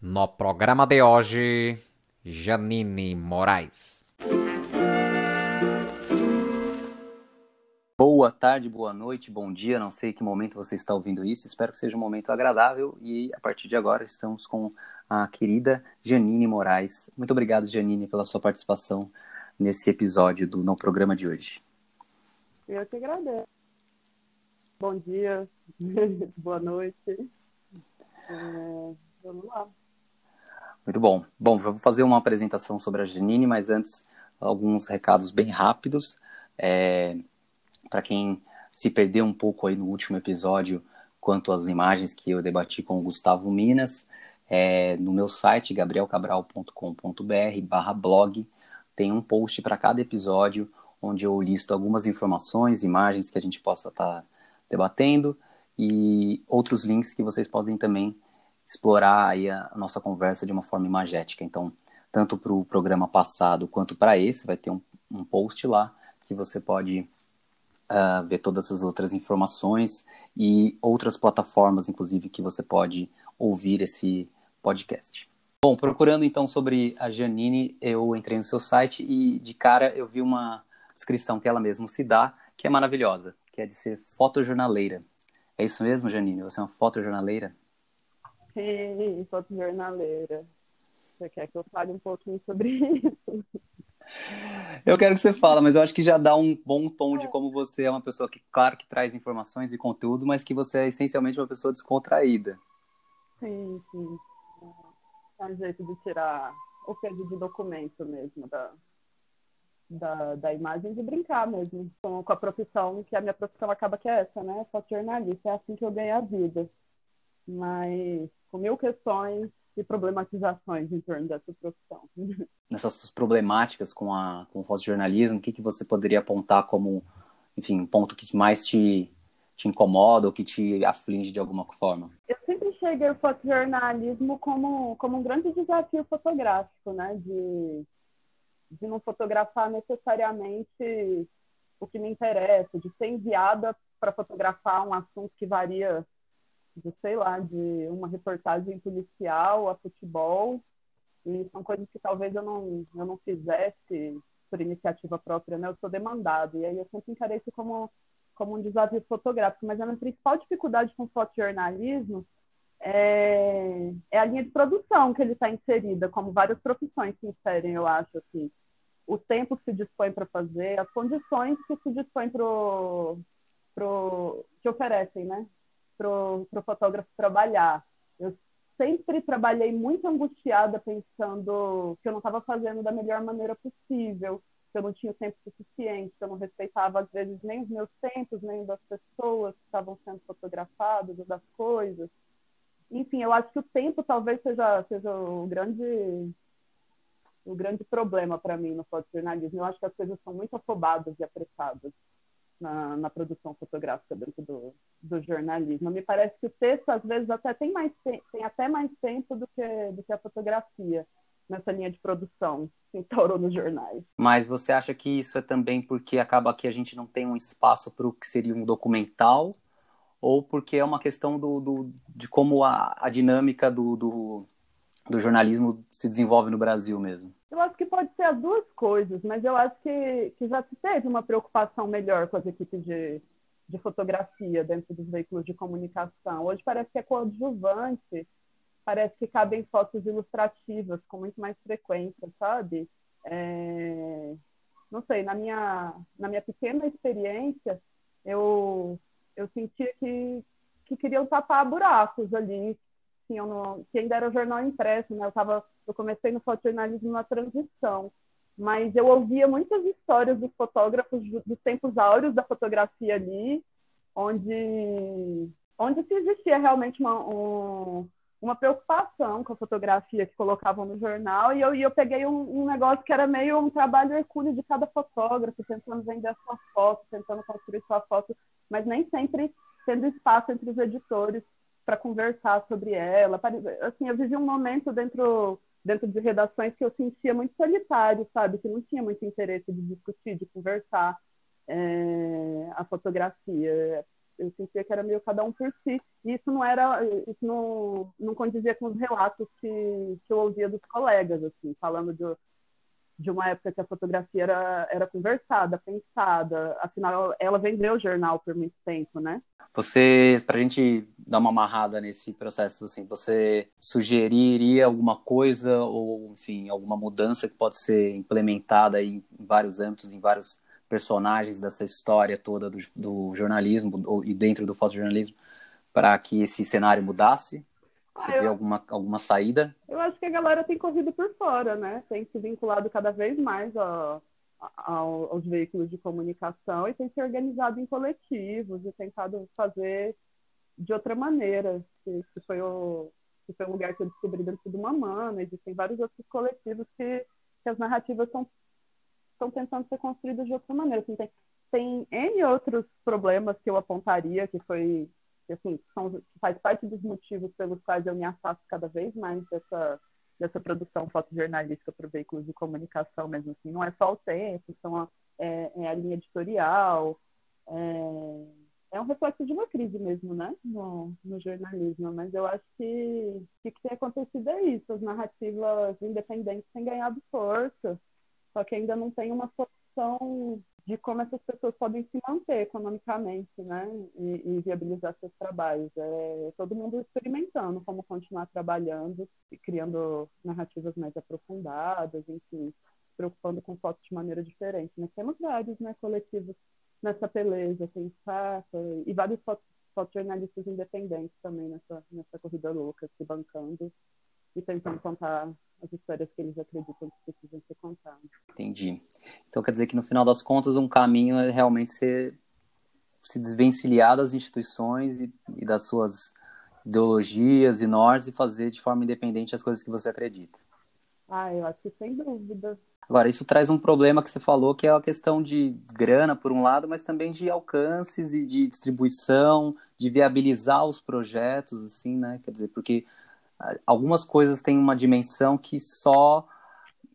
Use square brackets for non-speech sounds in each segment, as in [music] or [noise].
No programa de hoje, Janine Moraes. Boa tarde, boa noite, bom dia. Não sei que momento você está ouvindo isso. Espero que seja um momento agradável. E a partir de agora estamos com a querida Janine Moraes. Muito obrigado, Janine, pela sua participação nesse episódio do No Programa de hoje. Eu que agradeço. Bom dia, [laughs] boa noite. É, vamos lá. Muito bom. Bom, vou fazer uma apresentação sobre a Janine, mas antes, alguns recados bem rápidos. É, Para quem se perdeu um pouco aí no último episódio quanto às imagens que eu debati com o Gustavo Minas, é, no meu site, gabrielcabral.com.br barra blog, tem um post para cada episódio, onde eu listo algumas informações, imagens que a gente possa estar tá debatendo e outros links que vocês podem também explorar aí a nossa conversa de uma forma imagética. Então, tanto para o programa passado quanto para esse, vai ter um, um, post lá que você pode uh, ver todas as outras informações e outras plataformas, inclusive, que você pode ouvir esse podcast. Bom, procurando então sobre a Janine, eu entrei no seu site e de cara eu vi uma descrição que ela mesma se dá, que é maravilhosa, que é de ser fotojornaleira. É isso mesmo, Janine? Você é uma fotojornaleira? Sim, fotojornaleira. Você quer que eu fale um pouquinho sobre isso? Eu quero que você fale, mas eu acho que já dá um bom tom de como você é uma pessoa que, claro, que traz informações e conteúdo, mas que você é essencialmente uma pessoa descontraída. Sim, sim. É um jeito de tirar o peso de documento mesmo da, da, da imagem de brincar mesmo com, com a profissão, que a minha profissão acaba que é essa, né? Só jornalista, é assim que eu ganho a vida. Mas com mil questões e problematizações em torno dessa profissão. [laughs] Nessas problemáticas com, a, com o fotojornalismo, o que, que você poderia apontar como, enfim, um ponto que mais te, te incomoda ou que te aflige de alguma forma? Eu sempre cheguei o fotojornalismo como, como um grande desafio fotográfico, né? De, de não fotografar necessariamente o que me interessa, de ser enviada para fotografar um assunto que varia de, sei lá, de uma reportagem policial a futebol. E são coisas que talvez eu não, eu não fizesse por iniciativa própria, né? Eu sou demandado. E aí eu sempre encarei isso como, como um desafio fotográfico. Mas a minha principal dificuldade com fotojornalismo é, é a linha de produção que ele está inserida, como várias profissões se inserem, eu acho, assim. O tempo que se dispõe para fazer, as condições que se dispõe pro, pro, que oferecem, né? Para o fotógrafo trabalhar. Eu sempre trabalhei muito angustiada, pensando que eu não estava fazendo da melhor maneira possível, que eu não tinha tempo suficiente, que eu não respeitava, às vezes, nem os meus tempos, nem das pessoas que estavam sendo fotografadas, das coisas. Enfim, eu acho que o tempo talvez seja, seja o grande o grande problema para mim no fotojornalismo. Eu acho que as coisas são muito afobadas e apressadas na, na produção fotográfica dentro do, do, jornalismo. Me parece que o texto, às vezes, até tem, mais, tem, tem até mais tempo do que, do que a fotografia nessa linha de produção que instaurou nos jornais. Mas você acha que isso é também porque acaba que a gente não tem um espaço para o que seria um documental? Ou porque é uma questão do, do de como a, a dinâmica do, do, do jornalismo se desenvolve no Brasil mesmo? Eu acho que pode ser as duas coisas, mas eu acho que, que já se teve uma preocupação melhor com as equipes de, de fotografia dentro dos veículos de comunicação. Hoje parece que é coadjuvante, parece que cabem fotos ilustrativas com muito mais frequência, sabe? É... Não sei, na minha, na minha pequena experiência, eu, eu sentia que, que queriam tapar buracos ali, tinham no, que ainda era jornal impresso, né? Eu, tava, eu comecei no fotojornalismo na transição, mas eu ouvia muitas histórias dos fotógrafos dos tempos áureos da fotografia ali, onde, onde se existia realmente uma, um, uma preocupação com a fotografia que colocavam no jornal, e eu, e eu peguei um, um negócio que era meio um trabalho hercúleo de cada fotógrafo, tentando vender a sua foto, tentando construir sua foto, mas nem sempre tendo espaço entre os editores para conversar sobre ela. Assim, eu vivi um momento dentro, dentro de redações que eu sentia muito solitário, sabe? Que não tinha muito interesse de discutir, de conversar é, a fotografia. eu sentia que era meio cada um por si. E isso não era, isso não, não condizia com os relatos que, que eu ouvia dos colegas, assim, falando de, de uma época que a fotografia era, era conversada, pensada. Afinal, ela vendeu o jornal por muito tempo, né? Você, para a gente dar uma amarrada nesse processo, assim, você sugeriria alguma coisa ou, enfim, alguma mudança que pode ser implementada em vários âmbitos, em vários personagens dessa história toda do, do jornalismo ou, e dentro do fotojornalismo para que esse cenário mudasse? Você ah, vê alguma, alguma saída? Eu acho que a galera tem corrido por fora, né? Tem se vinculado cada vez mais a, aos veículos de comunicação e tem se organizado em coletivos e tentado fazer de outra maneira. Que, que foi o que foi um lugar que eu descobri dentro do Mamana, existem vários outros coletivos que, que as narrativas estão estão tentando ser construídas de outra maneira. Assim, tem, tem N outros problemas que eu apontaria, que foi, assim, são, faz parte dos motivos pelos quais eu me afasto cada vez mais dessa, dessa produção fotojornalística para veículos de comunicação mesmo assim. Não é só o tempo, são a, é, é, a linha editorial, é, é, um reflexo de uma crise mesmo, né, no, no jornalismo. Mas eu acho que o que tem acontecido é isso, as narrativas independentes têm ganhado força, só que ainda não tem uma solução de como essas pessoas podem se manter economicamente, né, e, e viabilizar seus trabalhos. É todo mundo experimentando como continuar trabalhando e criando narrativas mais aprofundadas, enfim, se preocupando com fotos de maneira diferente. Nós temos vários, né, coletivos nessa peleja, tem Faca, e vários fotojornalistas independentes também nessa, nessa corrida louca, se bancando e tentando contar as histórias que eles acreditam que precisam ser contadas. Entendi. Então quer dizer que no final das contas um caminho é realmente ser, se desvencilhar das instituições e, e das suas ideologias e nortes e fazer de forma independente as coisas que você acredita. Ah, eu acho que sem dúvida. Agora, isso traz um problema que você falou, que é a questão de grana, por um lado, mas também de alcances e de distribuição, de viabilizar os projetos, assim, né? Quer dizer, porque algumas coisas têm uma dimensão que só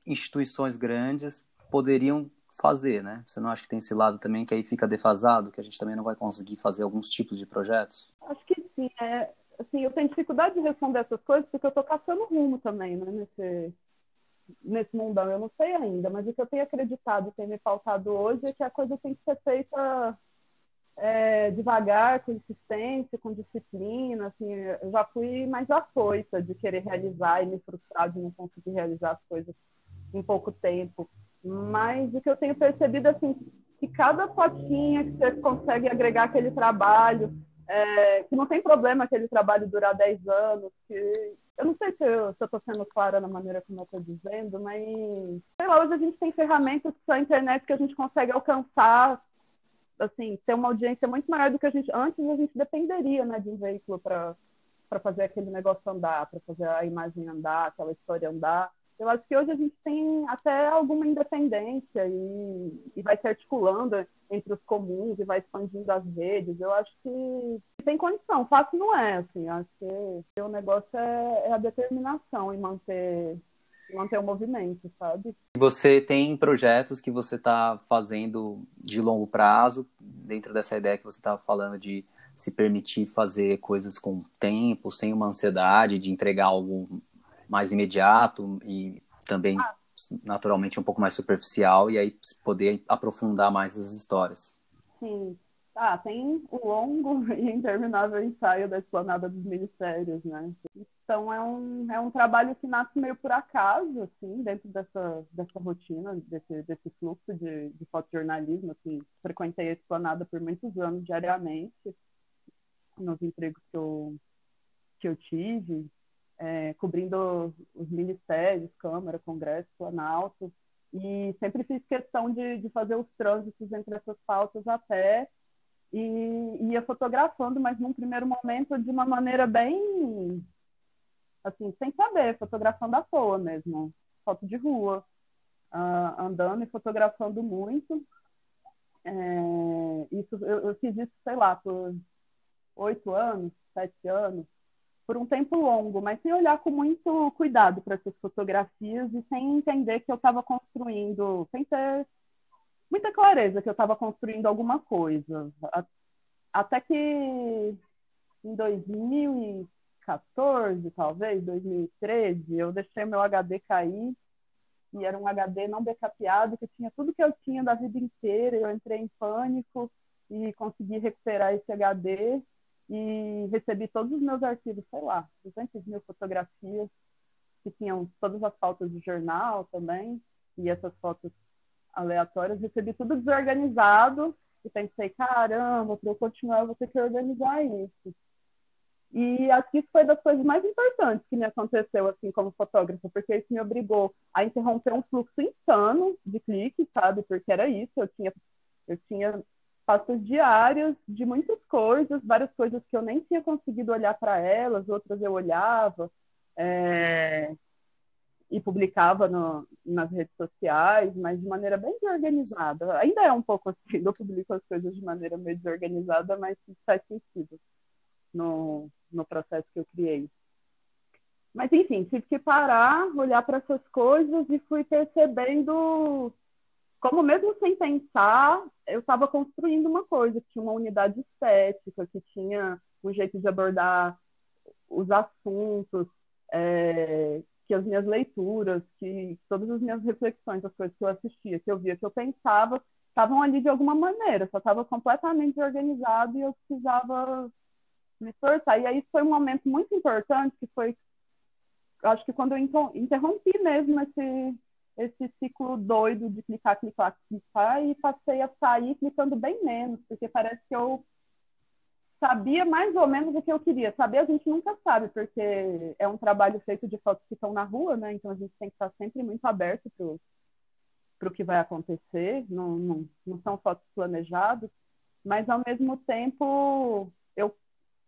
instituições grandes poderiam fazer, né? Você não acha que tem esse lado também que aí fica defasado, que a gente também não vai conseguir fazer alguns tipos de projetos? Acho que sim. É, assim, eu tenho dificuldade de responder essas coisas porque eu estou caçando rumo também, né? Nesse, nesse mundão. Eu não sei ainda, mas o que eu tenho acreditado, tem me faltado hoje é que a coisa tem que ser feita é, devagar, com insistência, com disciplina, assim, eu já fui mais afoita de querer realizar e me frustrar de não conseguir realizar as coisas em pouco tempo. Mas o que eu tenho percebido, assim, que cada fotinha que você consegue agregar aquele trabalho, é, que não tem problema aquele trabalho durar 10 anos, que eu não sei se eu estou sendo clara na maneira como eu estou dizendo, mas sei lá, hoje a gente tem ferramentas a internet que a gente consegue alcançar assim, ter uma audiência muito maior do que a gente. Antes a gente dependeria né, de um veículo para fazer aquele negócio andar, para fazer a imagem andar, aquela história andar. Eu acho que hoje a gente tem até alguma independência e, e vai se articulando entre os comuns e vai expandindo as redes. Eu acho que tem condição. Fácil não é, assim. Acho que o negócio é, é a determinação em manter manter o movimento, sabe? Você tem projetos que você está fazendo de longo prazo, dentro dessa ideia que você estava falando de se permitir fazer coisas com tempo, sem uma ansiedade de entregar algo mais imediato e também ah. naturalmente um pouco mais superficial e aí poder aprofundar mais as histórias. Sim. Ah, tem o longo [laughs] e interminável ensaio da explanada dos ministérios, né? Então é um, é um trabalho que nasce meio por acaso, assim, dentro dessa, dessa rotina, desse, desse fluxo de, de fotojornalismo, assim, frequentei a esplanada por muitos anos diariamente, nos empregos que eu, que eu tive, é, cobrindo os ministérios, Câmara, Congresso, Planalto, e sempre fiz questão de, de fazer os trânsitos entre essas pautas a pé e ia fotografando, mas num primeiro momento de uma maneira bem assim, sem saber, fotografando à toa mesmo, foto de rua, uh, andando e fotografando muito. É, isso, eu, eu, fiz isso, sei lá, por oito anos, sete anos, por um tempo longo, mas sem olhar com muito cuidado para essas fotografias e sem entender que eu estava construindo, sem ter muita clareza que eu estava construindo alguma coisa. até que em 2014, talvez, 2013, eu deixei meu HD cair e era um HD não backupeado, que tinha tudo que eu tinha da vida inteira. Eu entrei em pânico e consegui recuperar esse HD e recebi todos os meus arquivos, sei lá, 200 mil fotografias, que tinham todas as fotos de jornal também, e essas fotos aleatórias. Recebi tudo desorganizado e pensei, caramba, para eu continuar eu vou ter que organizar isso. E acho que isso foi das coisas mais importantes que me aconteceu, assim, como fotógrafa, porque isso me obrigou a interromper um fluxo insano de cliques, sabe? Porque era isso, eu tinha, eu tinha passos diários de muitas coisas, várias coisas que eu nem tinha conseguido olhar para elas, outras eu olhava é, e publicava no, nas redes sociais, mas de maneira bem desorganizada. Ainda é um pouco assim, [laughs] eu publico as coisas de maneira meio desorganizada, mas faz sentido no, no processo que eu criei. Mas, enfim, tive que parar, olhar para essas coisas e fui percebendo como, mesmo sem pensar, eu estava construindo uma coisa, que tinha uma unidade estética, que tinha um jeito de abordar os assuntos, é, que as minhas leituras, que todas as minhas reflexões, as coisas que eu assistia, que eu via, que eu pensava, estavam ali de alguma maneira, só estava completamente organizado e eu precisava me esforçar. E aí foi um momento muito importante, que foi, acho que quando eu interrompi mesmo esse, esse ciclo doido de clicar, clicar, clicar, e passei a sair clicando bem menos, porque parece que eu sabia mais ou menos o que eu queria. Saber a gente nunca sabe, porque é um trabalho feito de fotos que estão na rua, né? Então a gente tem que estar sempre muito aberto para o que vai acontecer. Não, não, não são fotos planejadas, mas ao mesmo tempo eu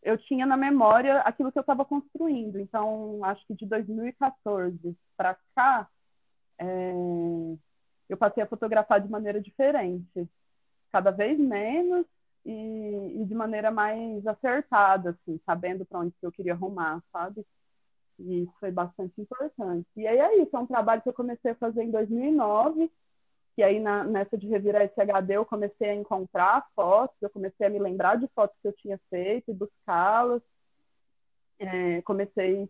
eu tinha na memória aquilo que eu estava construindo. Então, acho que de 2014 para cá, é, eu passei a fotografar de maneira diferente, cada vez menos e, e de maneira mais acertada, assim, sabendo para onde eu queria arrumar, sabe? E isso foi bastante importante. E aí é isso, é um trabalho que eu comecei a fazer em 2009 que aí na, nessa de revirar esse HD eu comecei a encontrar fotos, eu comecei a me lembrar de fotos que eu tinha feito e buscá-las. É, comecei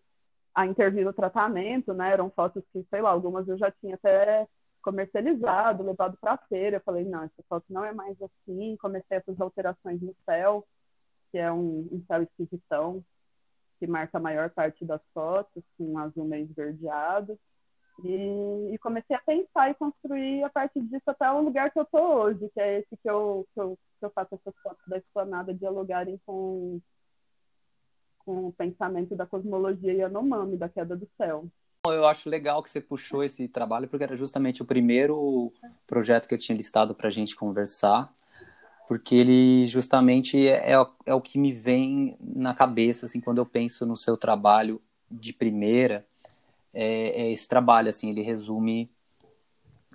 a intervir no tratamento, né? Eram fotos que, sei lá, algumas eu já tinha até comercializado, levado para feira. Eu falei, não, essa foto não é mais assim. Comecei essas alterações no céu, que é um, um céu esquisitão, que marca a maior parte das fotos, com um azul meio esverdeado. E, e, comecei a pensar e construir a partir disso até o lugar que eu estou hoje, que é esse que eu, que eu, que eu faço essas fotos da esplanada dialogarem com, com o pensamento da cosmologia Yanomami, da queda do céu. Eu acho legal que você puxou esse trabalho, porque era justamente o primeiro projeto que eu tinha listado para a gente conversar, porque ele justamente é, é, é o que me vem na cabeça assim, quando eu penso no seu trabalho de primeira é, é esse trabalho, assim, ele resume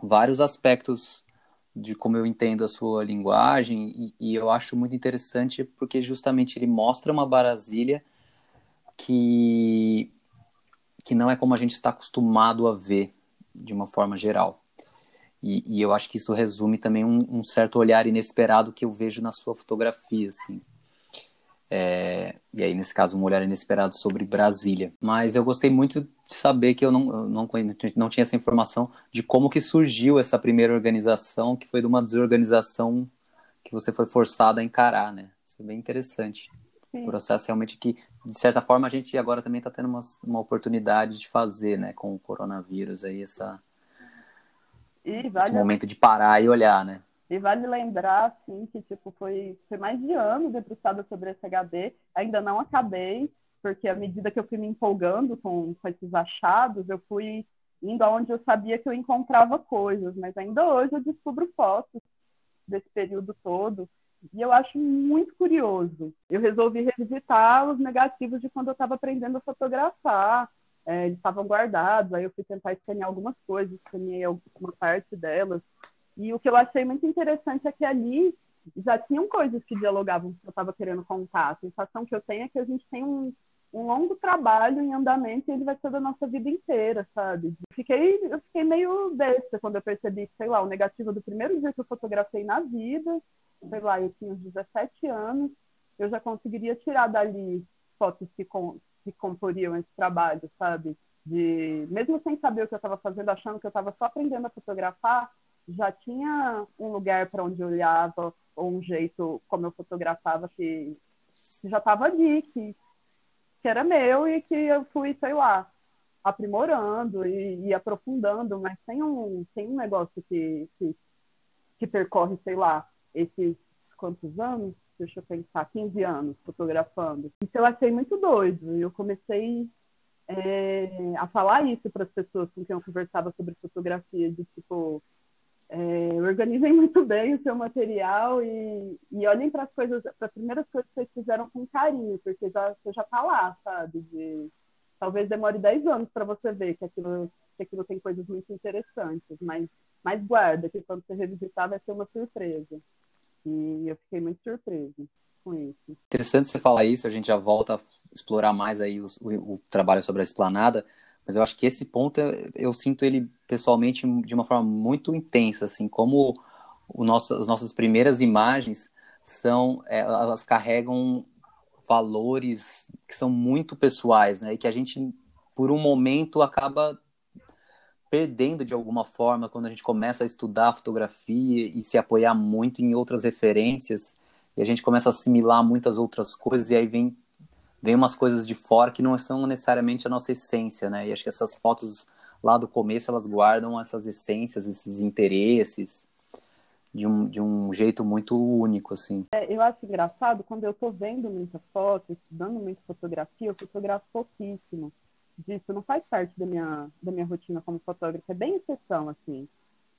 vários aspectos de como eu entendo a sua linguagem e, e, eu acho muito interessante porque justamente ele mostra uma Brasília que que não é como a gente está acostumado a ver de uma forma geral. E, e eu acho que isso resume também um, um, certo olhar inesperado que eu vejo na sua fotografia assim é, e aí, nesse caso, um olhar inesperado sobre Brasília. Mas eu gostei muito de saber que eu não, eu não, não tinha essa informação de como que surgiu essa primeira organização, que foi de uma desorganização que você foi forçada a encarar, né? Isso é bem interessante. Sim. Um processo realmente que, de certa forma, a gente agora também está tendo uma, uma oportunidade de fazer, né? Com o coronavírus aí, essa, vale esse momento de parar e olhar, né? E vale lembrar, assim, que tipo, foi, foi mais de ano debruçada sobre esse HD. Ainda não acabei, porque à medida que eu fui me empolgando com, com esses achados, eu fui indo aonde eu sabia que eu encontrava coisas. Mas ainda hoje eu descubro fotos desse período todo. E eu acho muito curioso. Eu resolvi revisitar os negativos de quando eu estava aprendendo a fotografar. É, eles estavam guardados, aí eu fui tentar escanear algumas coisas, escaneei uma parte delas. E o que eu achei muito interessante é que ali já tinham coisas que dialogavam que eu estava querendo contar. A sensação que eu tenho é que a gente tem um, um longo trabalho em andamento e ele vai ser da nossa vida inteira, sabe? Fiquei, eu fiquei meio besta quando eu percebi, sei lá, o negativo do primeiro dia que eu fotografei na vida, sei lá, eu tinha uns 17 anos, eu já conseguiria tirar dali fotos que, com, que comporiam esse trabalho, sabe? De, mesmo sem saber o que eu estava fazendo, achando que eu estava só aprendendo a fotografar, já tinha um lugar para onde eu olhava, ou um jeito como eu fotografava que, que já estava ali, que, que era meu e que eu fui, sei lá, aprimorando e, e aprofundando, mas tem um, tem um negócio que, que, que percorre, sei lá, esses quantos anos? Deixa eu pensar, 15 anos fotografando. Então eu achei muito doido. Eu comecei é, a falar isso para as pessoas com quem eu conversava sobre fotografia, de tipo, é, organizem [laughs] muito bem o seu material e, e olhem para as coisas, para as primeiras coisas que vocês fizeram com carinho, porque já, você já está lá, sabe? De, talvez demore 10 anos para você ver que aquilo, que aquilo tem coisas muito interessantes, mas, mas guarda, que quando você revisitar vai ser uma surpresa. E eu fiquei muito surpresa com isso. Interessante você falar isso, a gente já volta a explorar mais aí o, o, o trabalho sobre a esplanada, mas eu acho que esse ponto eu, sinto ele pessoalmente de uma forma muito intensa, assim, como o nosso, as nossas primeiras imagens são, é, elas carregam valores que são muito pessoais, né, e que a gente por um momento acaba perdendo de alguma forma quando a gente começa a estudar fotografia e se apoiar muito em outras referências e a gente começa a assimilar muitas outras coisas e aí vem vem umas coisas de fora que não são necessariamente a nossa essência, né? E acho que essas fotos lá do começo elas guardam essas essências, esses interesses de um, de um jeito muito único, assim. É, eu acho engraçado quando eu tô vendo muita foto, estudando muita fotografia, eu fotografo pouquíssimo. Disso não faz parte da minha, da minha rotina como fotógrafa, é bem exceção, assim.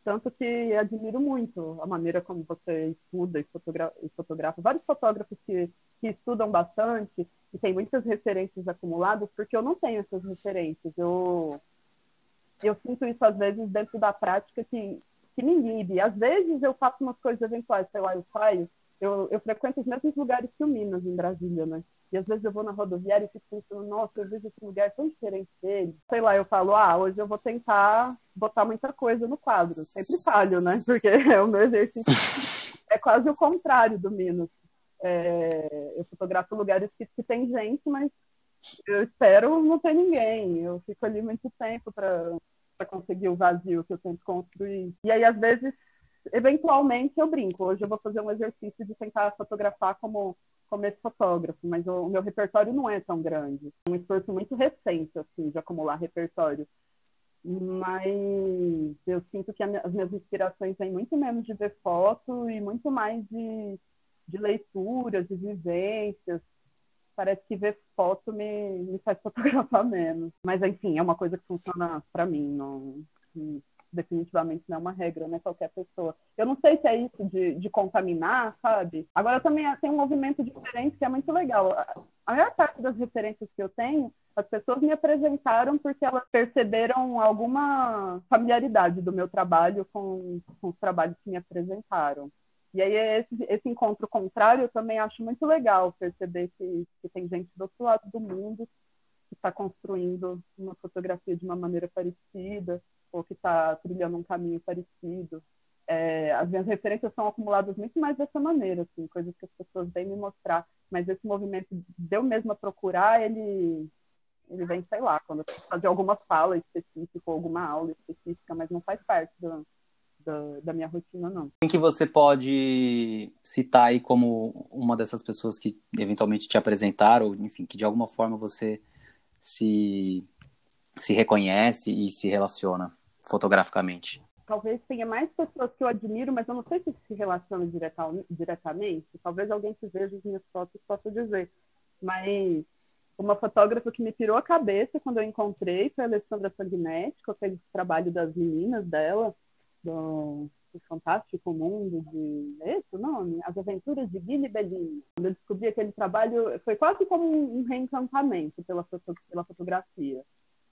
Tanto que admiro muito a maneira como você estuda e fotografa. E fotografa. Vários fotógrafos que, que estudam bastante, e tem muitas referências acumuladas, porque eu não tenho essas referências. Eu, eu sinto isso, às vezes, dentro da prática que, que me inibe. Às vezes eu faço umas coisas eventuais, sei lá, eu saio, eu, eu frequento os mesmos lugares que o Minas, em Brasília, né? E às vezes eu vou na rodoviária e fico pensando, nossa, eu vejo esse lugar tão diferente dele. Sei lá, eu falo, ah, hoje eu vou tentar botar muita coisa no quadro. Sempre falho, né? [laughs] Porque é o meu exercício. É quase o contrário do Minas. É, eu fotografo lugares que, que tem gente, mas eu espero não ter ninguém. Eu fico ali muito tempo para conseguir o vazio que eu tento construir. E aí, às vezes, eventualmente, eu brinco. Hoje eu vou fazer um exercício de tentar fotografar como, como esse fotógrafo, mas o, o meu repertório não é tão grande. É um esforço muito recente, assim, de acumular repertório. Mas eu sinto que as minhas inspirações vêm muito menos de ver foto e muito mais de de leitura, de vivências. Parece que ver foto me, me faz [laughs] fotografar menos. Mas, enfim, é uma coisa que funciona para mim. Não, definitivamente não é uma regra, né? Qualquer pessoa. Eu não sei se é isso de, de contaminar, sabe? Agora também tem um movimento diferente que é muito legal. A maior parte das referências que eu tenho, as pessoas me apresentaram porque elas perceberam alguma familiaridade do meu trabalho com, com os trabalhos que me apresentaram. E aí esse, esse encontro contrário eu também acho muito legal perceber que, que tem gente do outro lado do mundo que está construindo uma fotografia de uma maneira parecida ou que está trilhando um caminho parecido. É, as minhas referências são acumuladas muito mais dessa maneira, assim, coisas que as pessoas vêm me mostrar. Mas esse movimento de eu mesma procurar, ele, ele vem, sei lá, quando eu fazer alguma fala específica ou alguma aula específica, mas não faz parte do, da, da, minha rotina, não. Quem que você pode citar aí como uma dessas pessoas que eventualmente te apresentaram, ou enfim, que de alguma forma você se, se reconhece e se relaciona fotograficamente? Talvez tenha mais pessoas que eu admiro, mas eu não sei se se relaciona direta, diretamente. Talvez alguém que veja as minhas fotos possa dizer. Mas uma fotógrafa que me tirou a cabeça quando eu encontrei foi a Alessandra Sanguinetti, com aquele trabalho das meninas dela do, do Fantástico Mundo de. É esse o nome? As Aventuras de Billy Bellini. Quando eu descobri aquele trabalho, foi quase como um reencantamento pela, pela fotografia.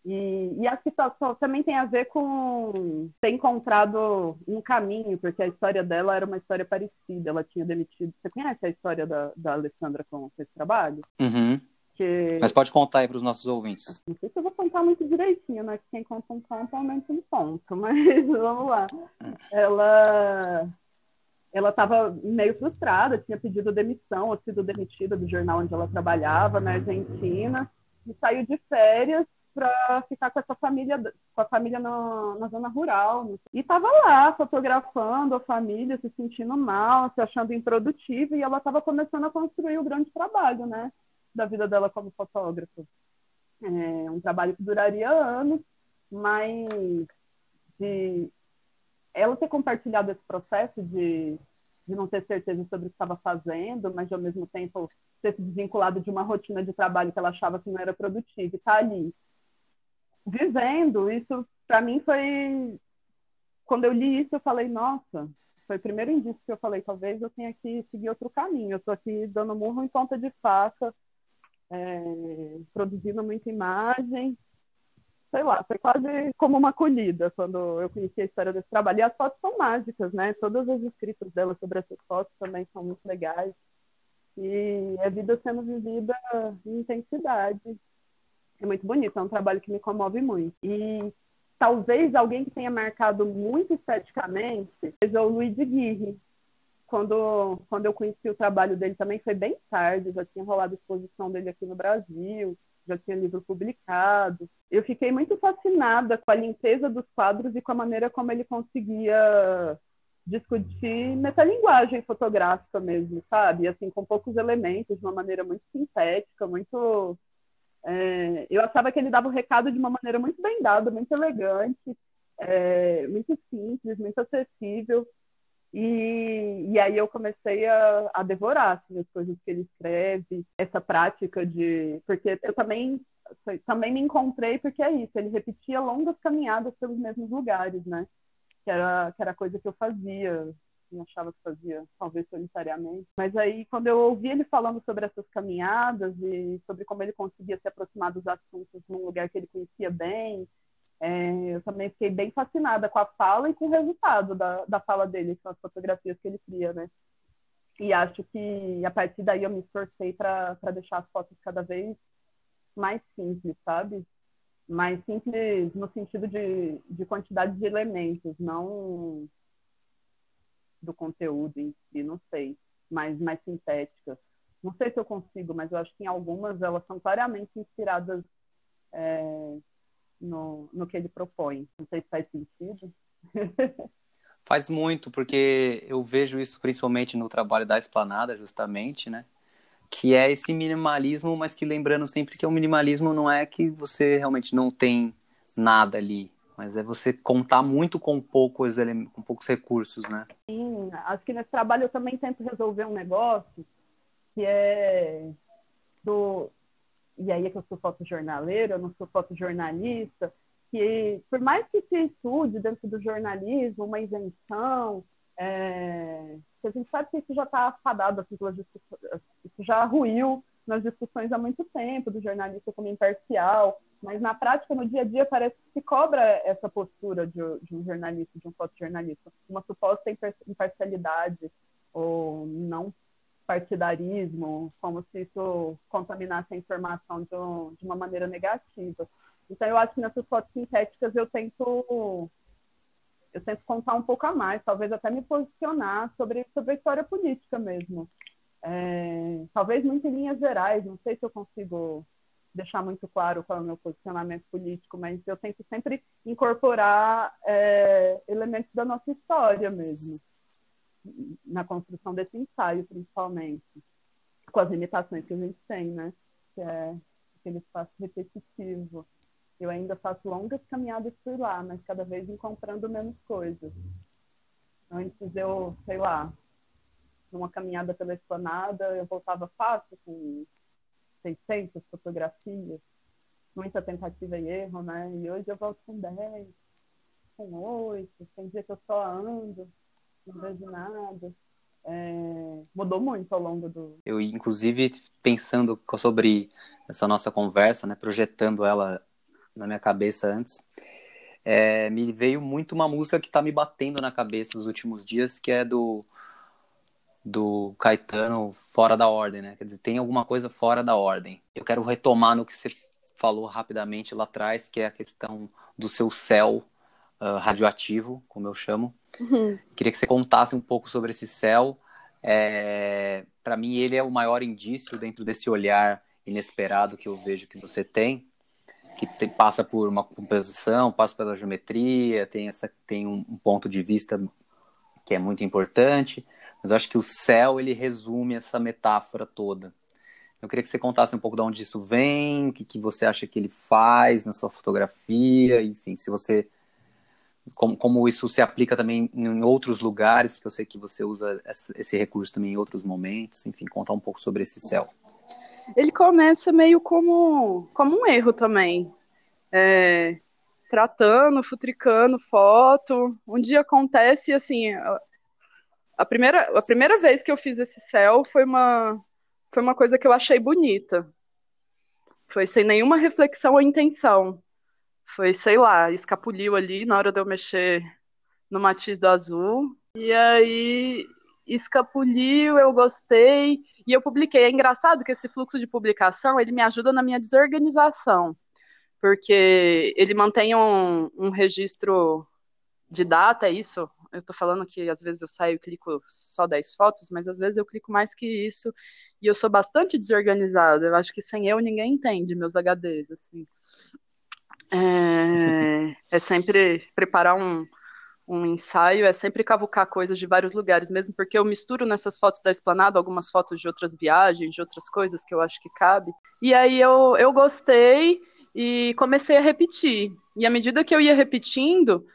E, e só, só, também tem a ver com ter encontrado um caminho, porque a história dela era uma história parecida. Ela tinha demitido. Você conhece a história da, da Alessandra com esse trabalho? Uhum. Porque... Mas pode contar aí para os nossos ouvintes. Não sei se eu vou contar muito direitinho, né? Quem conta um conto aumenta um ponto, [laughs] mas vamos lá. Ela, ela estava meio frustrada, tinha pedido demissão ou sido demitida do jornal onde ela trabalhava, na Argentina, e saiu de férias para ficar com essa família, com a família na, na zona rural. E estava lá fotografando a família, se sentindo mal, se achando improdutiva, e ela estava começando a construir o grande trabalho, né, da vida dela como fotógrafa. É um trabalho que duraria anos, mas de ela ter compartilhado esse processo de, de não ter certeza sobre o que estava fazendo, mas de, ao mesmo tempo ter se desvinculado de uma rotina de trabalho que ela achava que não era produtiva, e tá ali vivendo, isso para mim foi. Quando eu li isso, eu falei, nossa, foi o primeiro indício que eu falei, talvez eu tenha que seguir outro caminho. Eu estou aqui dando murro em ponta de faca, é, produzindo muita imagem, sei lá, foi quase como uma acolhida quando eu conheci a história desse trabalho. E as fotos são mágicas, né? Todas as escritas dela sobre essas fotos também são muito legais. E a vida sendo vivida em intensidade. É muito bonito, é um trabalho que me comove muito. E talvez alguém que tenha marcado muito esteticamente seja o Luiz Guirre. Quando, quando eu conheci o trabalho dele também foi bem tarde, já tinha rolado exposição dele aqui no Brasil já tinha livro publicado. Eu fiquei muito fascinada com a limpeza dos quadros e com a maneira como ele conseguia discutir metalinguagem fotográfica mesmo, sabe? Assim, com poucos elementos, de uma maneira muito sintética, muito. É... eu achava que ele dava o recado de uma maneira muito bem dada, muito elegante, é... muito simples, muito acessível. E, e aí eu comecei a, a devorar assim, as coisas que ele escreve, essa prática de. Porque eu também, também me encontrei, porque é isso, ele repetia longas caminhadas pelos mesmos lugares, né? Que era, que era coisa que eu fazia, eu achava que fazia, talvez solitariamente. Mas aí, quando eu ouvi ele falando sobre essas caminhadas e sobre como ele conseguia se aproximar dos assuntos num lugar que ele conhecia bem, é, eu também fiquei bem fascinada com a fala e com o resultado da, da fala dele, com as fotografias que ele cria, né? E acho que a partir daí eu me esforcei para deixar as fotos cada vez mais simples, sabe? Mais simples no sentido de, de quantidade de elementos, não do conteúdo em si, não sei, mas mais sintéticas. Não sei se eu consigo, mas eu acho que em algumas elas são claramente inspiradas é, no, no que ele propõe. Não sei se faz sentido. [laughs] faz muito, porque eu vejo isso principalmente no trabalho da Esplanada, justamente, né? Que é esse minimalismo, mas que lembrando sempre que o minimalismo não é que você realmente não tem nada ali, mas é você contar muito com poucos, com poucos recursos, né? Sim, acho que nesse trabalho eu também tento resolver um negócio que é do, e aí é que eu sou fotojornaleira, eu não sou fotojornalista, que por mais que se estude dentro do jornalismo uma isenção, é, a gente sabe que isso já está afadado, assim, isso já ruiu nas discussões há muito tempo, do jornalista como imparcial, mas na prática, no dia a dia, parece que se cobra essa postura de, de um jornalista, de um fotojornalista, uma suposta imparcialidade ou não partidarismo, como se isso contaminasse a informação de, um, de uma maneira negativa. Então, eu acho que nessas fotos sintéticas eu tento eu tento contar um pouco a mais, talvez até me posicionar sobre, sobre a história política mesmo. É, talvez muito em linhas gerais, não sei se eu consigo deixar muito claro qual é o meu posicionamento político, mas eu tento sempre incorporar é, elementos da nossa história mesmo na construção desse ensaio, principalmente, com as limitações que a gente tem, né? Que é aquele espaço repetitivo. Eu ainda faço longas caminhadas por lá, mas cada vez encontrando menos coisas. Antes eu, sei lá, numa caminhada pela esplanada, eu voltava fácil com 600 fotografias, muita tentativa e erro, né? E hoje eu volto com 10, com 8, tem dia que eu só ando não vejo nada. É, mudou muito ao longo do. Eu, inclusive, pensando sobre essa nossa conversa, né, projetando ela na minha cabeça antes, é, me veio muito uma música que está me batendo na cabeça nos últimos dias, que é do do Caetano fora da ordem, né? Quer dizer, tem alguma coisa fora da ordem. Eu quero retomar no que você falou rapidamente lá atrás, que é a questão do seu céu uh, radioativo, como eu chamo. Uhum. Queria que você contasse um pouco sobre esse céu. É, Para mim, ele é o maior indício dentro desse olhar inesperado que eu vejo que você tem, que te, passa por uma composição, passa pela geometria, tem, essa, tem um, um ponto de vista que é muito importante, mas acho que o céu ele resume essa metáfora toda. Eu queria que você contasse um pouco de onde isso vem, o que, que você acha que ele faz na sua fotografia, enfim, se você como, como isso se aplica também em outros lugares, que eu sei que você usa esse recurso também em outros momentos, enfim, contar um pouco sobre esse céu. Ele começa meio como, como um erro também. É, tratando, futricando foto. Um dia acontece assim, a primeira, a primeira vez que eu fiz esse céu foi uma, foi uma coisa que eu achei bonita. Foi sem nenhuma reflexão ou intenção. Foi, sei lá, escapuliu ali na hora de eu mexer no matiz do azul. E aí escapuliu, eu gostei e eu publiquei. É engraçado que esse fluxo de publicação ele me ajuda na minha desorganização, porque ele mantém um, um registro de data, é isso. Eu tô falando que às vezes eu saio e clico só 10 fotos, mas às vezes eu clico mais que isso e eu sou bastante desorganizada. Eu acho que sem eu ninguém entende meus HDs, assim. É, é sempre preparar um, um ensaio, é sempre cavucar coisas de vários lugares, mesmo porque eu misturo nessas fotos da esplanada algumas fotos de outras viagens, de outras coisas que eu acho que cabe. E aí eu, eu gostei e comecei a repetir. E à medida que eu ia repetindo,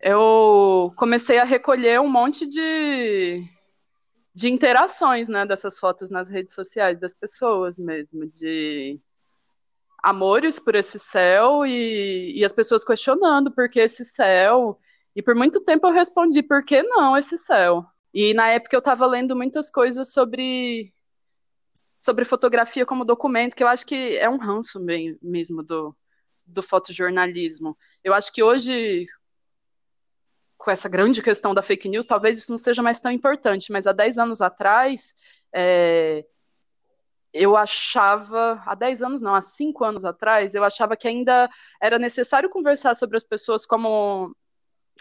eu comecei a recolher um monte de, de interações né, dessas fotos nas redes sociais das pessoas mesmo, de amores por esse céu e, e as pessoas questionando por que esse céu. E por muito tempo eu respondi, por que não esse céu? E na época eu estava lendo muitas coisas sobre sobre fotografia como documento, que eu acho que é um ranço mesmo do, do fotojornalismo. Eu acho que hoje, com essa grande questão da fake news, talvez isso não seja mais tão importante, mas há 10 anos atrás, é, eu achava, há 10 anos não, há 5 anos atrás, eu achava que ainda era necessário conversar sobre as pessoas como,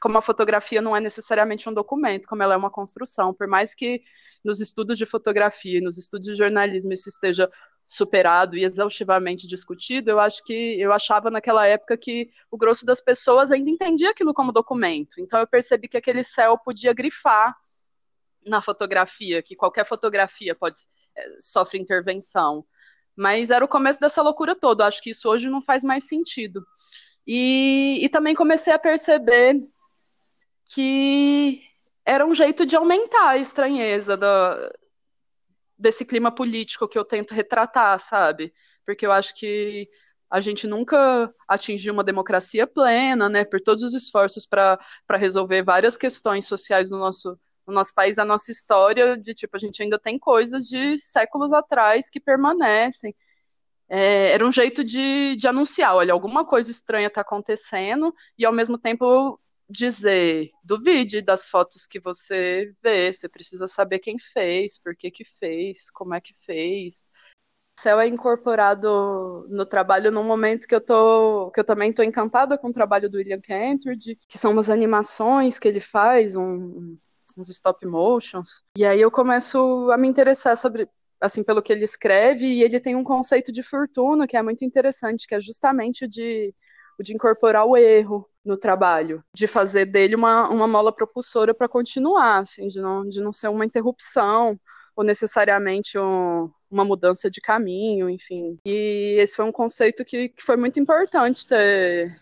como a fotografia não é necessariamente um documento, como ela é uma construção. Por mais que nos estudos de fotografia, nos estudos de jornalismo isso esteja superado e exaustivamente discutido, eu acho que eu achava naquela época que o grosso das pessoas ainda entendia aquilo como documento. Então eu percebi que aquele céu podia grifar na fotografia, que qualquer fotografia pode sofre intervenção. Mas era o começo dessa loucura toda. Acho que isso hoje não faz mais sentido. E, e também comecei a perceber que era um jeito de aumentar a estranheza do, desse clima político que eu tento retratar, sabe? Porque eu acho que a gente nunca atingiu uma democracia plena, né? Por todos os esforços para resolver várias questões sociais no nosso no nosso país, a nossa história de tipo, a gente ainda tem coisas de séculos atrás que permanecem. É, era um jeito de, de anunciar, olha, alguma coisa estranha está acontecendo, e ao mesmo tempo dizer, duvide das fotos que você vê, você precisa saber quem fez, por que que fez, como é que fez. O céu é incorporado no trabalho num momento que eu tô, que eu também estou encantada com o trabalho do William Kentridge, que são umas animações que ele faz, um, uns stop motions. E aí eu começo a me interessar sobre assim pelo que ele escreve e ele tem um conceito de fortuna que é muito interessante, que é justamente o de o de incorporar o erro no trabalho, de fazer dele uma, uma mola propulsora para continuar, assim, de não, de não ser uma interrupção ou necessariamente um, uma mudança de caminho, enfim. E esse foi um conceito que, que foi muito importante ter,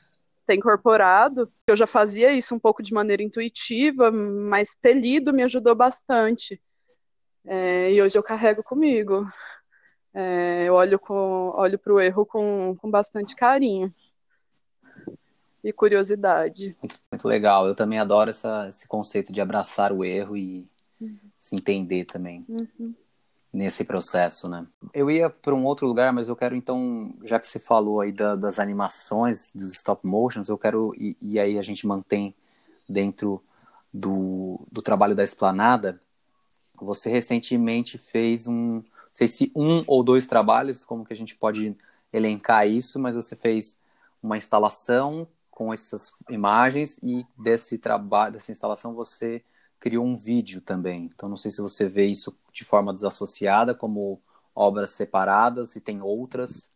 ter incorporado. Eu já fazia isso um pouco de maneira intuitiva, mas ter lido me ajudou bastante. É, e hoje eu carrego comigo. É, eu olho, para o erro com, com bastante carinho e curiosidade. Muito, muito legal. Eu também adoro essa, esse conceito de abraçar o erro e uhum. se entender também. Uhum nesse processo, né? Eu ia para um outro lugar, mas eu quero então, já que você falou aí da, das animações, dos stop motions, eu quero e, e, aí a gente mantém dentro do, do trabalho da Esplanada. Você recentemente fez um, não sei se um ou dois trabalhos, como que a gente pode elencar isso, mas você fez uma instalação com essas imagens e desse trabalho, dessa instalação você criou um vídeo também. Então não sei se você vê isso de forma desassociada, como obras separadas, e tem outras.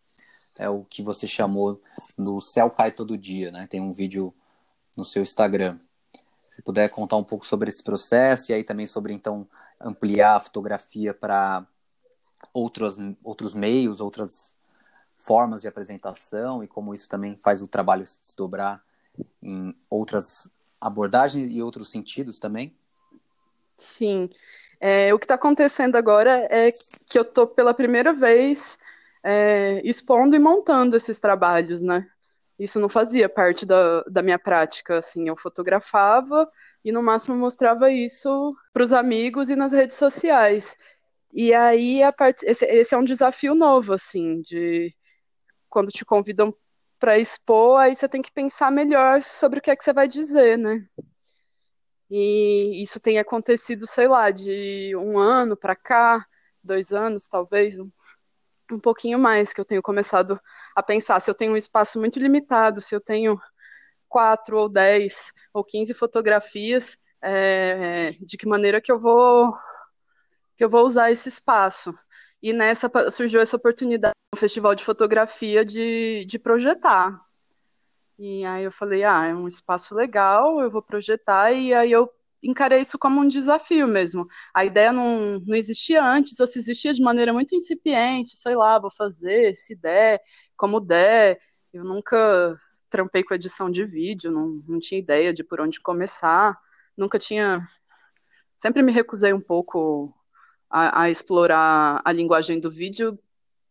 É o que você chamou no Céu Cai Todo Dia, né? Tem um vídeo no seu Instagram. Se puder contar um pouco sobre esse processo e aí também sobre então ampliar a fotografia para outros, outros meios, outras formas de apresentação e como isso também faz o trabalho se desdobrar em outras abordagens e outros sentidos também? Sim. É, o que está acontecendo agora é que eu estou pela primeira vez é, expondo e montando esses trabalhos, né? Isso não fazia parte da, da minha prática, assim, eu fotografava e no máximo mostrava isso para os amigos e nas redes sociais. E aí part... esse, esse, é um desafio novo, assim, de quando te convidam para expor, aí você tem que pensar melhor sobre o que é que você vai dizer, né? E isso tem acontecido, sei lá, de um ano para cá, dois anos, talvez, um, pouquinho mais, que eu tenho começado a pensar se eu tenho um espaço muito limitado, se eu tenho quatro ou dez ou quinze fotografias, é, de que maneira que eu vou que eu vou usar esse espaço. E nessa surgiu essa oportunidade no Festival de Fotografia de, de projetar. E aí eu falei, ah, é um espaço legal, eu vou projetar, e aí eu encarei isso como um desafio mesmo. A ideia não, não existia antes, ou se existia de maneira muito incipiente, sei lá, vou fazer, se der, como der. Eu nunca trampei com edição de vídeo, não, não tinha ideia de por onde começar, nunca tinha. Sempre me recusei um pouco a, a explorar a linguagem do vídeo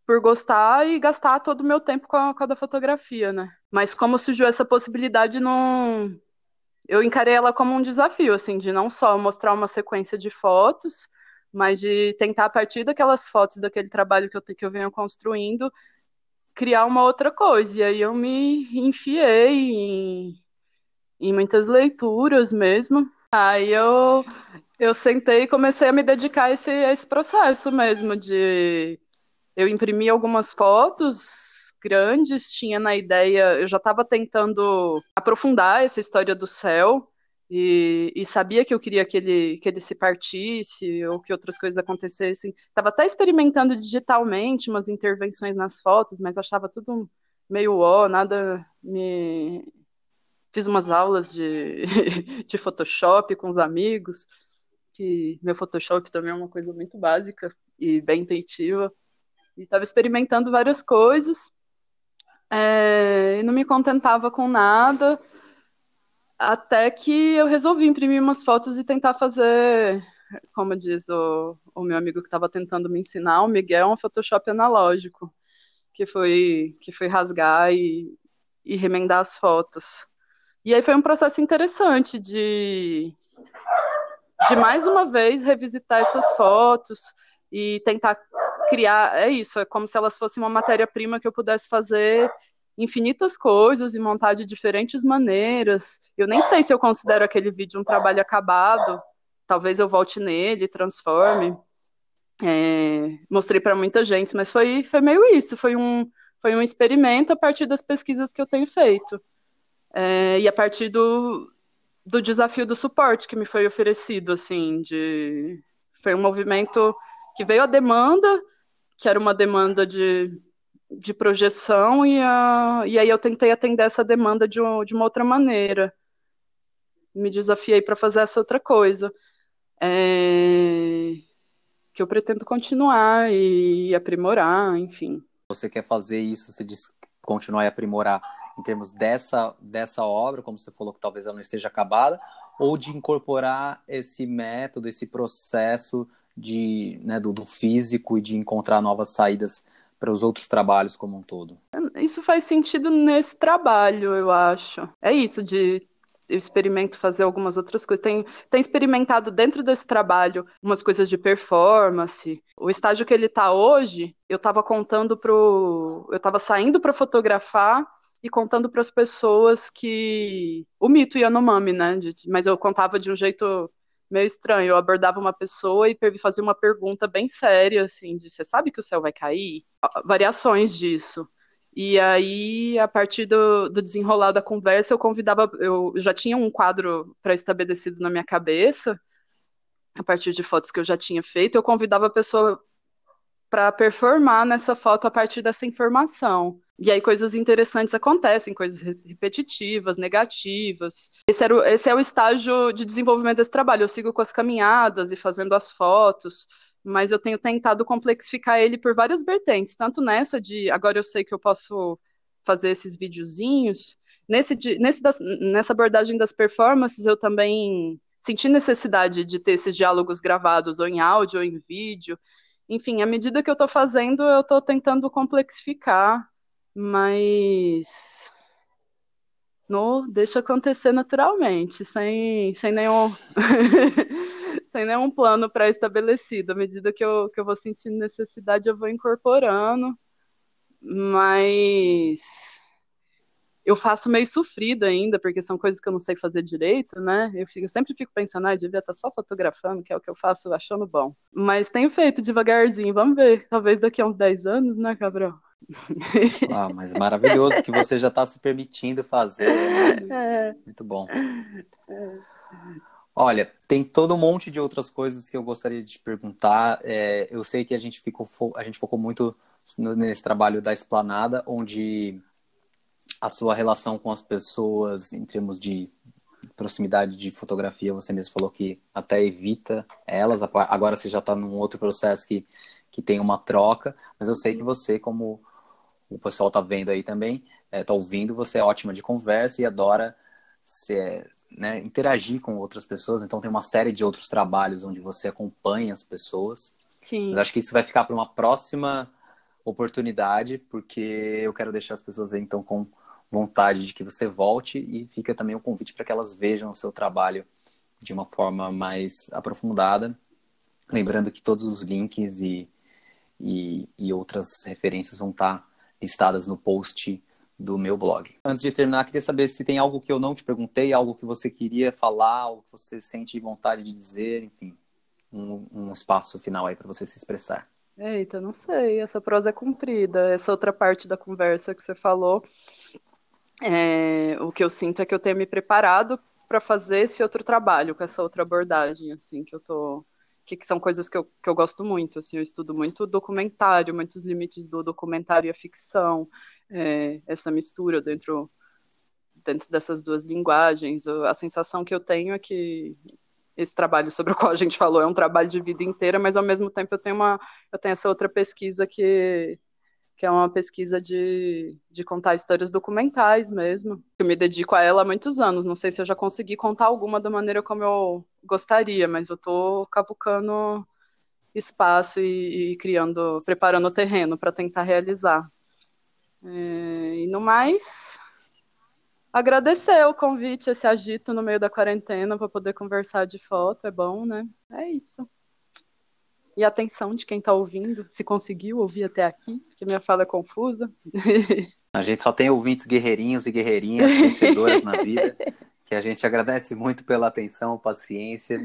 por gostar e gastar todo o meu tempo com a, com a da fotografia, né? Mas como surgiu essa possibilidade, não... eu encarei ela como um desafio, assim, de não só mostrar uma sequência de fotos, mas de tentar, a partir daquelas fotos, daquele trabalho que eu, que eu venho construindo, criar uma outra coisa. E aí eu me enfiei em, em muitas leituras mesmo. Aí eu, eu sentei e comecei a me dedicar a esse, a esse processo mesmo de eu imprimi algumas fotos grandes, tinha na ideia, eu já estava tentando aprofundar essa história do céu e, e, sabia que eu queria que ele, que ele se partisse ou que outras coisas acontecessem. Estava até experimentando digitalmente umas intervenções nas fotos, mas achava tudo meio ó, nada me. Fiz umas aulas de, [laughs] de Photoshop com os amigos, que meu Photoshop também é uma coisa muito básica e bem intuitiva. Estava experimentando várias coisas. É, e não me contentava com nada. Até que eu resolvi imprimir umas fotos e tentar fazer, como diz o, o meu amigo que estava tentando me ensinar, o Miguel, um Photoshop analógico, que foi, que foi rasgar e, e remendar as fotos. E aí foi um processo interessante de, de mais uma vez revisitar essas fotos e tentar criar, é isso, é como se elas fossem uma matéria-prima que eu pudesse fazer infinitas coisas e montar de diferentes maneiras. Eu nem sei se eu considero aquele vídeo um trabalho acabado. Talvez eu volte nele, transforme. É, mostrei para muita gente, mas foi, foi meio isso. Foi um, foi um experimento a partir das pesquisas que eu tenho feito. É, e a partir do, do desafio do suporte que me foi oferecido, assim, de foi um movimento que veio a demanda que era uma demanda de, de projeção, e, a, e aí eu tentei atender essa demanda de, de uma outra maneira. Me desafiei para fazer essa outra coisa. É, que eu pretendo continuar e aprimorar, enfim. Você quer fazer isso, você diz continuar e aprimorar em termos dessa, dessa obra, como você falou que talvez ela não esteja acabada, ou de incorporar esse método, esse processo de, né, do, do físico e de encontrar novas saídas para os outros trabalhos como um todo. Isso faz sentido nesse trabalho, eu acho. É isso de eu experimento fazer algumas outras coisas. Tenho, tenho experimentado dentro desse trabalho umas coisas de performance. O estágio que ele está hoje, eu estava contando pro, eu estava saindo para fotografar e contando para as pessoas que o mito Yanomami, né? De, mas eu contava de um jeito meio estranho. Eu abordava uma pessoa e fazia uma pergunta bem séria, assim, de você sabe que o céu vai cair? Variações disso. E aí, a partir do, do desenrolar da conversa, eu convidava, eu já tinha um quadro pré-estabelecido na minha cabeça, a partir de fotos que eu já tinha feito, eu convidava a pessoa para performar nessa foto a partir dessa informação. E aí coisas interessantes acontecem, coisas repetitivas, negativas. Esse, era o, esse é o estágio de desenvolvimento desse trabalho. Eu sigo com as caminhadas e fazendo as fotos, mas eu tenho tentado complexificar ele por várias vertentes, tanto nessa de agora eu sei que eu posso fazer esses videozinhos. Nesse, nesse das, nessa abordagem das performances, eu também senti necessidade de ter esses diálogos gravados ou em áudio ou em vídeo. Enfim, à medida que eu estou fazendo, eu estou tentando complexificar, mas no, deixa acontecer naturalmente, sem, sem nenhum [laughs] sem nenhum plano pré-estabelecido. À medida que eu, que eu vou sentindo necessidade, eu vou incorporando, mas eu faço meio sofrido ainda, porque são coisas que eu não sei fazer direito, né? Eu, fico, eu sempre fico pensando, ah, devia estar só fotografando, que é o que eu faço achando bom. Mas tenho feito devagarzinho, vamos ver. Talvez daqui a uns 10 anos, né, Cabral? Ah, mas maravilhoso que você já está se permitindo fazer. Né? É. Muito bom. Olha, tem todo um monte de outras coisas que eu gostaria de te perguntar. É, eu sei que a gente ficou, a gente focou muito nesse trabalho da esplanada, onde a sua relação com as pessoas em termos de proximidade de fotografia, você mesmo falou que até evita elas, agora você já está num outro processo que, que tem uma troca, mas eu sei que você, como o pessoal está vendo aí também, está é, ouvindo, você é ótima de conversa e adora se, né, interagir com outras pessoas, então tem uma série de outros trabalhos onde você acompanha as pessoas. Sim. Mas acho que isso vai ficar para uma próxima oportunidade, porque eu quero deixar as pessoas aí, então, com vontade de que você volte e fica também o convite para que elas vejam o seu trabalho de uma forma mais aprofundada. Lembrando que todos os links e, e, e outras referências vão estar listadas no post do meu blog. Antes de terminar, queria saber se tem algo que eu não te perguntei, algo que você queria falar, algo que você sente vontade de dizer, enfim, um, um espaço final aí para você se expressar. Eita, não sei, essa prosa é comprida. Essa outra parte da conversa que você falou, é, o que eu sinto é que eu tenho me preparado para fazer esse outro trabalho, com essa outra abordagem, assim, que eu tô. Que, que são coisas que eu, que eu gosto muito, assim, eu estudo muito documentário, muitos limites do documentário e a ficção, é, essa mistura dentro, dentro dessas duas linguagens. A sensação que eu tenho é que esse trabalho sobre o qual a gente falou é um trabalho de vida inteira, mas ao mesmo tempo eu tenho uma eu tenho essa outra pesquisa que que é uma pesquisa de, de contar histórias documentais mesmo. Eu me dedico a ela há muitos anos. Não sei se eu já consegui contar alguma da maneira como eu gostaria, mas eu estou cavucando espaço e, e, criando, preparando o terreno para tentar realizar. É, e no mais, agradecer o convite, esse agito no meio da quarentena para poder conversar de foto, é bom, né? É isso. E a atenção de quem está ouvindo, se conseguiu ouvir até aqui, porque minha fala é confusa. [laughs] A gente só tem ouvintes guerreirinhos e guerreirinhas vencedoras na vida, que a gente agradece muito pela atenção, paciência.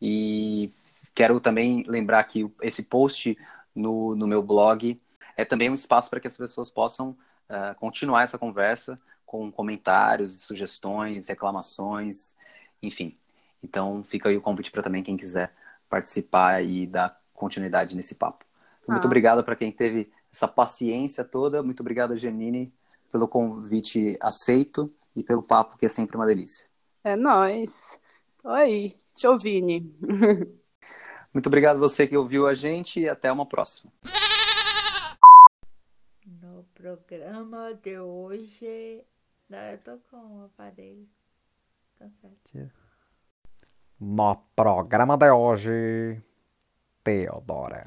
E quero também lembrar que esse post no, no meu blog é também um espaço para que as pessoas possam uh, continuar essa conversa com comentários, sugestões, reclamações, enfim. Então fica aí o convite para também quem quiser participar e dar continuidade nesse papo. Então, ah. Muito obrigado para quem teve essa paciência toda. Muito obrigado, Janine, pelo convite aceito e pelo papo que é sempre uma delícia. É nóis. Tô aí. Tchau, [laughs] Vini. Muito obrigado você que ouviu a gente e até uma próxima. No programa de hoje não, eu tô com o aparelho. Tá certo. No programa de hoje, Teodora.